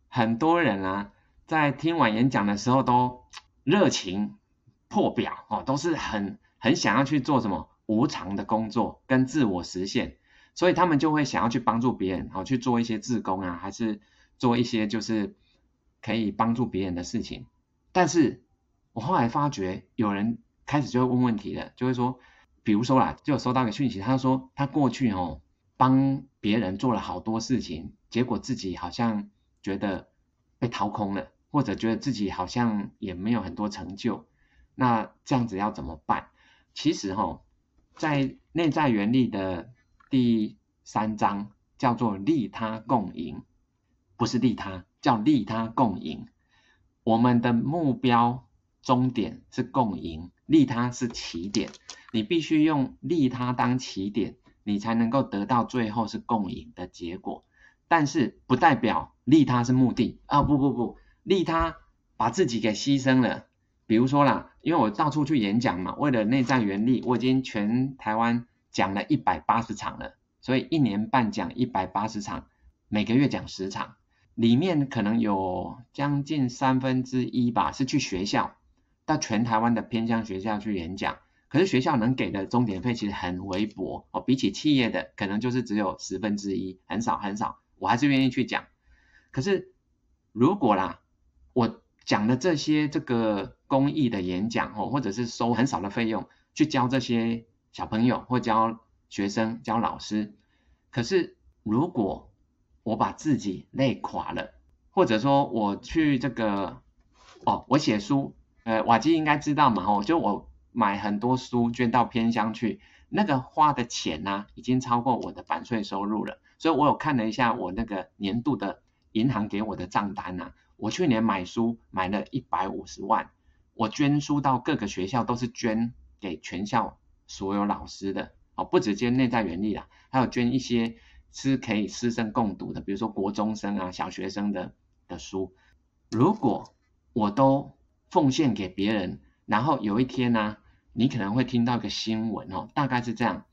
很多人啊，在听完演讲的时候都热情破表哦，都是很很想要去做什么无偿的工作跟自我实现，所以他们就会想要去帮助别人，哦、去做一些志工啊，还是做一些就是可以帮助别人的事情。但是我后来发觉，有人开始就会问问题了，就会说，比如说啦，就有收到个讯息，他说他过去哦。帮别人做了好多事情，结果自己好像觉得被掏空了，或者觉得自己好像也没有很多成就。那这样子要怎么办？其实哈，在内在原力的第三章叫做利他共赢，不是利他，叫利他共赢。我们的目标终点是共赢，利他是起点，你必须用利他当起点，你才能够得到最后是共赢的结果。但是不代表利他是目的啊！不不不，利他把自己给牺牲了。比如说啦，因为我到处去演讲嘛，为了内在原力，我已经全台湾讲了一百八十场了，所以一年半讲一百八十场，每个月讲十场，里面可能有将近三分之一吧是去学校，到全台湾的偏乡学校去演讲，可是学校能给的钟点费其实很微薄哦，比起企业的可能就是只有十分之一，很少很少，我还是愿意去讲。可是如果啦，我讲的这些这个。公益的演讲哦，或者是收很少的费用去教这些小朋友或教学生、教老师。可是如果我把自己累垮了，或者说我去这个哦，我写书，呃，瓦基应该知道嘛，哦，就我买很多书捐到偏乡去，那个花的钱呢，已经超过我的版税收入了。所以我有看了一下我那个年度的银行给我的账单呐，我去年买书买了一百五十万。我捐书到各个学校，都是捐给全校所有老师的哦，不只捐内在原力啦，还有捐一些是可以师生共读的，比如说国中生啊、小学生的的书。如果我都奉献给别人，然后有一天呢、你可能会听到一个新闻哦，大概是这样：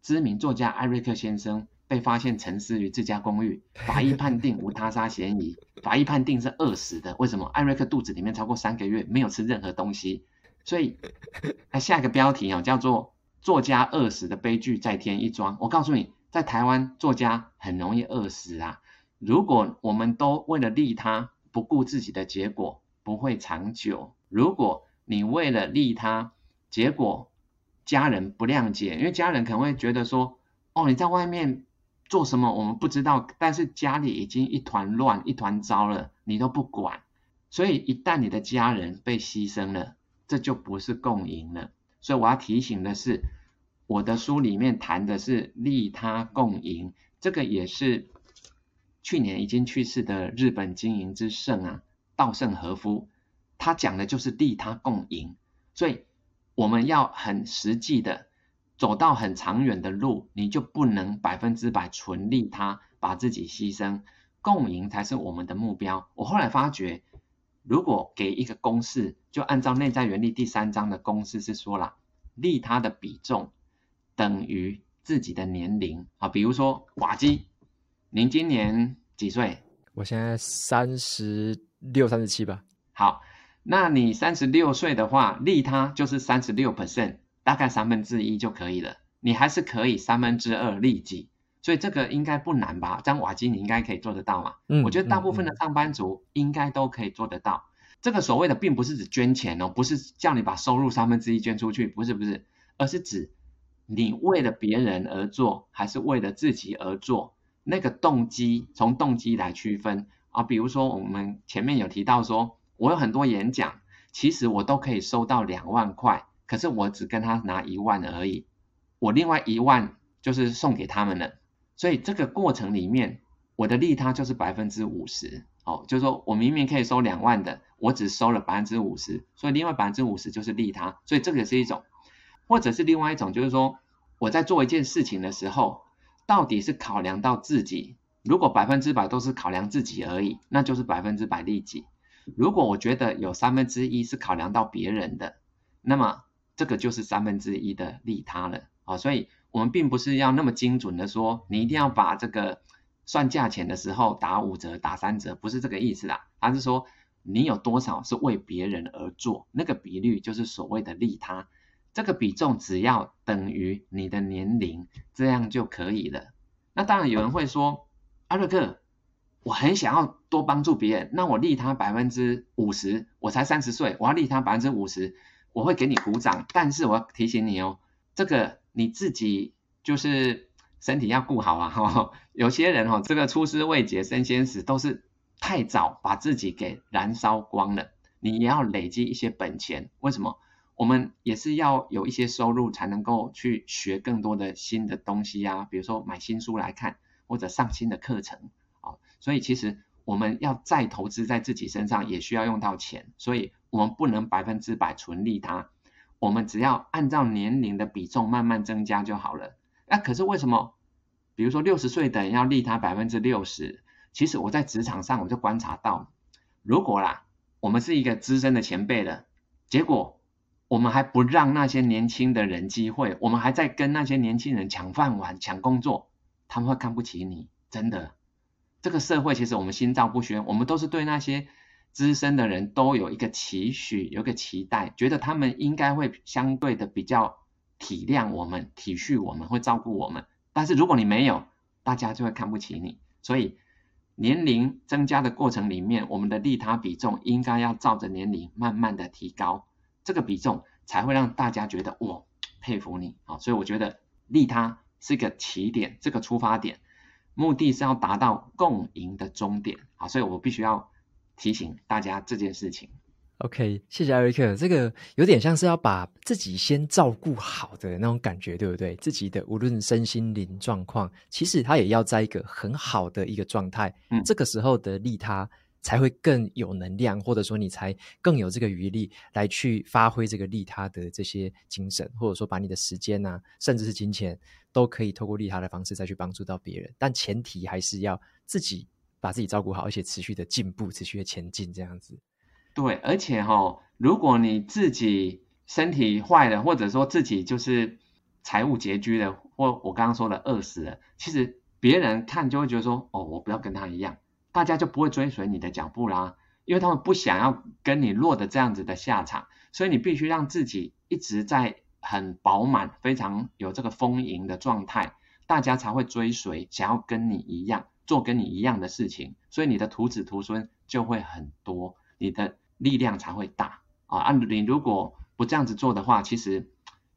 知名作家艾瑞克先生。被发现沉尸于自家公寓，法医判定无他杀嫌疑，法医判定是饿死的。为什么？艾瑞克肚子里面超过三个月没有吃任何东西，所以他下一个标题啊叫做“作家饿死的悲剧再添一桩”。我告诉你，在台湾作家很容易饿死啊。如果我们都为了利他，不顾自己的结果，不会长久。如果你为了利他，结果家人不谅解，因为家人可能会觉得说：“哦，你在外面。”做什么我们不知道，但是家里已经一团乱、一团糟了，你都不管。所以一旦你的家人被牺牲了，这就不是共赢了。所以我要提醒的是，我的书里面谈的是利他共赢，这个也是去年已经去世的日本经营之圣啊，稻盛和夫，他讲的就是利他共赢。所以我们要很实际的。走到很长远的路，你就不能百分之百纯利他，把自己牺牲，共赢才是我们的目标。我后来发觉，如果给一个公式，就按照内在原理第三章的公式是说了，利他的比重等于自己的年龄啊。比如说瓦基，您今年几岁？我现在三十六、三十七吧。好，那你三十六岁的话，利他就是三十六 percent。大概三分之一就可以了，你还是可以三分之二利己，所以这个应该不难吧？张瓦基你应该可以做得到嘛？嗯，我觉得大部分的上班族应该都可以做得到。嗯嗯、这个所谓的并不是指捐钱哦，不是叫你把收入三分之一捐出去，不是不是，而是指你为了别人而做，还是为了自己而做？那个动机，从动机来区分啊。比如说我们前面有提到说，我有很多演讲，其实我都可以收到两万块。可是我只跟他拿一万而已，我另外一万就是送给他们了，所以这个过程里面，我的利他就是百分之五十，哦，就是说我明明可以收两万的，我只收了百分之五十，所以另外百分之五十就是利他，所以这个也是一种，或者是另外一种，就是说我在做一件事情的时候，到底是考量到自己，如果百分之百都是考量自己而已，那就是百分之百利己，如果我觉得有三分之一是考量到别人的，那么。这个就是三分之一的利他了啊，所以我们并不是要那么精准的说，你一定要把这个算价钱的时候打五折、打三折，不是这个意思啦，而是说你有多少是为别人而做，那个比率就是所谓的利他，这个比重只要等于你的年龄，这样就可以了。那当然有人会说，阿瑞克，我很想要多帮助别人，那我利他百分之五十，我才三十岁，我要利他百分之五十。我会给你鼓掌，但是我要提醒你哦，这个你自己就是身体要顾好啊。哈，有些人哦，这个出师未捷身先死，都是太早把自己给燃烧光了。你也要累积一些本钱。为什么？我们也是要有一些收入才能够去学更多的新的东西呀、啊，比如说买新书来看，或者上新的课程。所以其实我们要再投资在自己身上，也需要用到钱，所以我们不能百分之百纯利他，我们只要按照年龄的比重慢慢增加就好了。那、啊、可是为什么？比如说六十岁的要利他百分之六十，其实我在职场上我就观察到，如果啦，我们是一个资深的前辈了，结果我们还不让那些年轻的人机会，我们还在跟那些年轻人抢饭碗、抢工作，他们会看不起你。真的，这个社会其实我们心照不宣，我们都是对那些资深的人都有一个期许，有一个期待，觉得他们应该会相对的比较体谅我们、体恤我们、会照顾我们。但是如果你没有，大家就会看不起你。所以年龄增加的过程里面，我们的利他比重应该要照着年龄慢慢的提高，这个比重才会让大家觉得我，佩服你啊！所以我觉得利他是个起点，这个出发点，目的是要达到共赢的终点啊！所以我必须要提醒大家这件事情。OK，谢谢艾瑞克。这个有点像是要把自己先照顾好的那种感觉，对不对？自己的无论身心灵状况，其实他也要在一个很好的一个状态。嗯，这个时候的利他才会更有能量，或者说你才更有这个余力来去发挥这个利他的这些精神，或者说把你的时间啊，甚至是金钱，都可以透过利他的方式再去帮助到别人。但前提还是要自己把自己照顾好，而且持续的进步，持续的前进，这样子。对，而且哈、如果你自己身体坏了，或者说自己就是财务拮据了，或我刚刚说的饿死了，其实别人看就会觉得说，哦，我不要跟他一样，大家就不会追随你的脚步啦，因为他们不想要跟你落得这样子的下场，所以你必须让自己一直在很饱满、非常有这个丰盈的状态，大家才会追随，想要跟你一样做跟你一样的事情，所以你的徒子徒孙就会很多。你的力量才会大啊！啊，你如果不这样子做的话，其实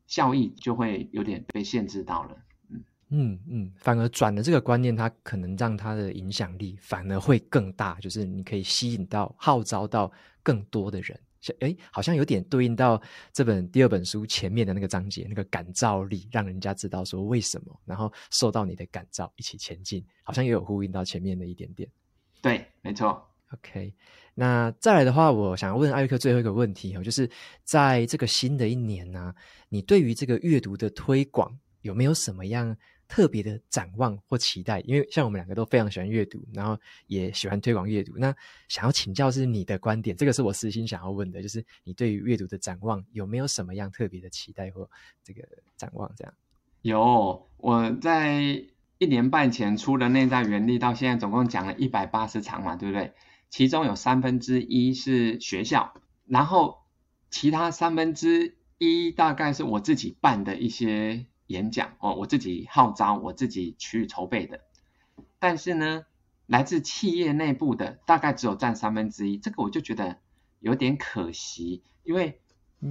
效益就会有点被限制到了。嗯嗯，反而转了这个观念，它可能让它的影响力反而会更大，就是你可以吸引到、号召到更多的人。像诶，好像有点对应到这本第二本书前面的那个章节，那个感召力，让人家知道说为什么，然后受到你的感召一起前进，好像也有呼应到前面的一点点。对，没错。OK。那再来的话，我想要问艾瑞克最后一个问题哦，就是在这个新的一年呢、啊，你对于这个阅读的推广有没有什么样特别的展望或期待？因为像我们两个都非常喜欢阅读，然后也喜欢推广阅读。那想要请教是你的观点，这个是我私心想要问的，就是你对于阅读的展望有没有什么样特别的期待或这个展望？这样有，我在一年半前出的内在原力，到现在总共讲了一百八十场嘛，对不对？其中有三分之一是学校，然后其他三分之一大概是我自己办的一些演讲哦，我自己号召，我自己去筹备的。但是呢，来自企业内部的大概只有占三分之一，这个我就觉得有点可惜，因为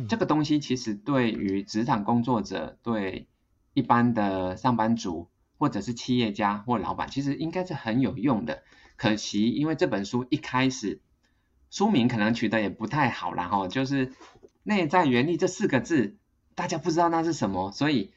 这个东西其实对于职场工作者、对一般的上班族或者是企业家或老板，其实应该是很有用的。可惜，因为这本书一开始书名可能取得也不太好，然后就是“内在原力”这四个字，大家不知道那是什么，所以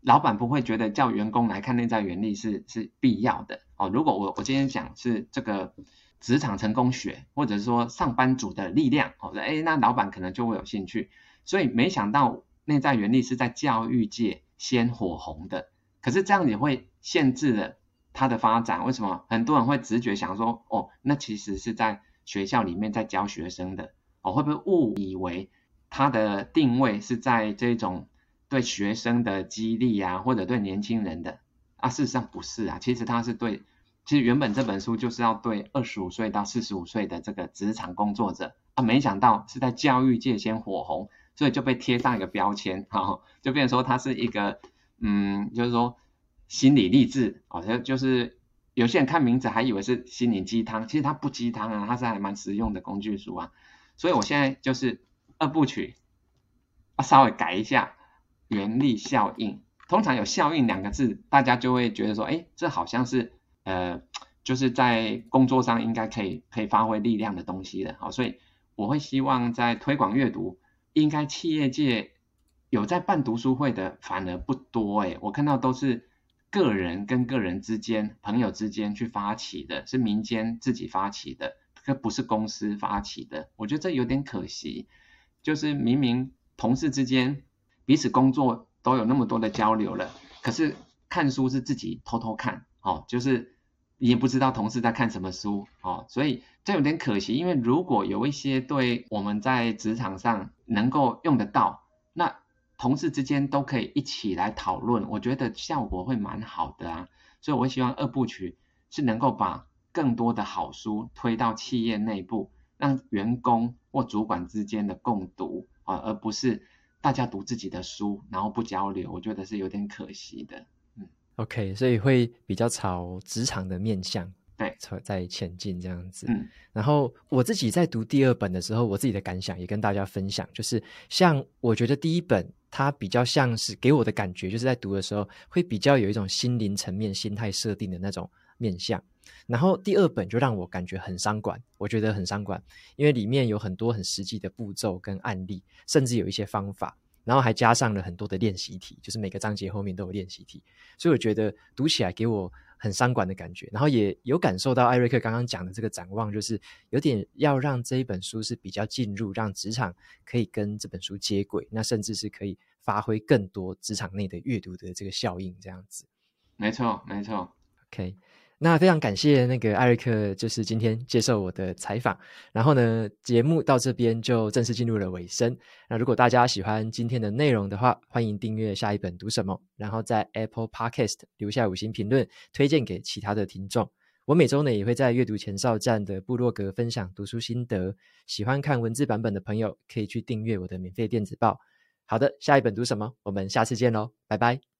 老板不会觉得叫员工来看内在原力是是必要的哦。如果我我今天讲是这个职场成功学，或者是说上班族的力量，哦，哎，那老板可能就会有兴趣。所以没想到内在原力是在教育界先火红的，可是这样也会限制了。它的发展为什么很多人会直觉想说，哦，那其实是在学校里面在教学生的，哦，会不会误以为它的定位是在这种对学生的激励啊，或者对年轻人的啊？事实上不是啊，其实它是对，其实原本这本书就是要对二十五岁到四十五岁的这个职场工作者啊，没想到是在教育界先火红，所以就被贴上一个标签，哈、哦，就变成说它是一个，嗯，就是说。心理励志哦，就就是有些人看名字还以为是心灵鸡汤，其实它不鸡汤啊，它是还蛮实用的工具书啊。所以我现在就是二部曲，啊，稍微改一下原力效应。通常有效应两个字，大家就会觉得说，哎，这好像是呃，就是在工作上应该可以可以发挥力量的东西的。好，所以我会希望在推广阅读，应该企业界有在办读书会的反而不多诶，我看到都是个人跟个人之间、朋友之间去发起的，是民间自己发起的，可不是公司发起的。我觉得这有点可惜，就是明明同事之间彼此工作都有那么多的交流了，可是看书是自己偷偷看，哦，就是也不知道同事在看什么书，哦，所以这有点可惜。因为如果有一些对我们在职场上能够用得到，那同事之间都可以一起来讨论，我觉得效果会蛮好的啊。所以，我希望二部曲是能够把更多的好书推到企业内部，让员工或主管之间的共读啊，而不是大家读自己的书，然后不交流。我觉得是有点可惜的。嗯，OK，所以会比较朝职场的面向。对，在前进这样子。嗯，然后我自己在读第二本的时候，我自己的感想也跟大家分享，就是像我觉得第一本它比较像是给我的感觉，就是在读的时候会比较有一种心灵层面、心态设定的那种面向。然后第二本就让我感觉很伤管，我觉得很伤管，因为里面有很多很实际的步骤跟案例，甚至有一些方法，然后还加上了很多的练习题，就是每个章节后面都有练习题，所以我觉得读起来给我。很伤管的感觉，然后也有感受到艾瑞克刚刚讲的这个展望，就是有点要让这一本书是比较进入，让职场可以跟这本书接轨，那甚至是可以发挥更多职场内的阅读的这个效应，这样子。没错，没错。OK。那非常感谢那个艾瑞克，就是今天接受我的采访。然后呢，节目到这边就正式进入了尾声。那如果大家喜欢今天的内容的话，欢迎订阅下一本读什么，然后在 Apple Podcast 留下五星评论，推荐给其他的听众。我每周呢也会在阅读前哨站的部落格分享读书心得，喜欢看文字版本的朋友可以去订阅我的免费电子报。好的，下一本读什么？我们下次见喽，拜拜。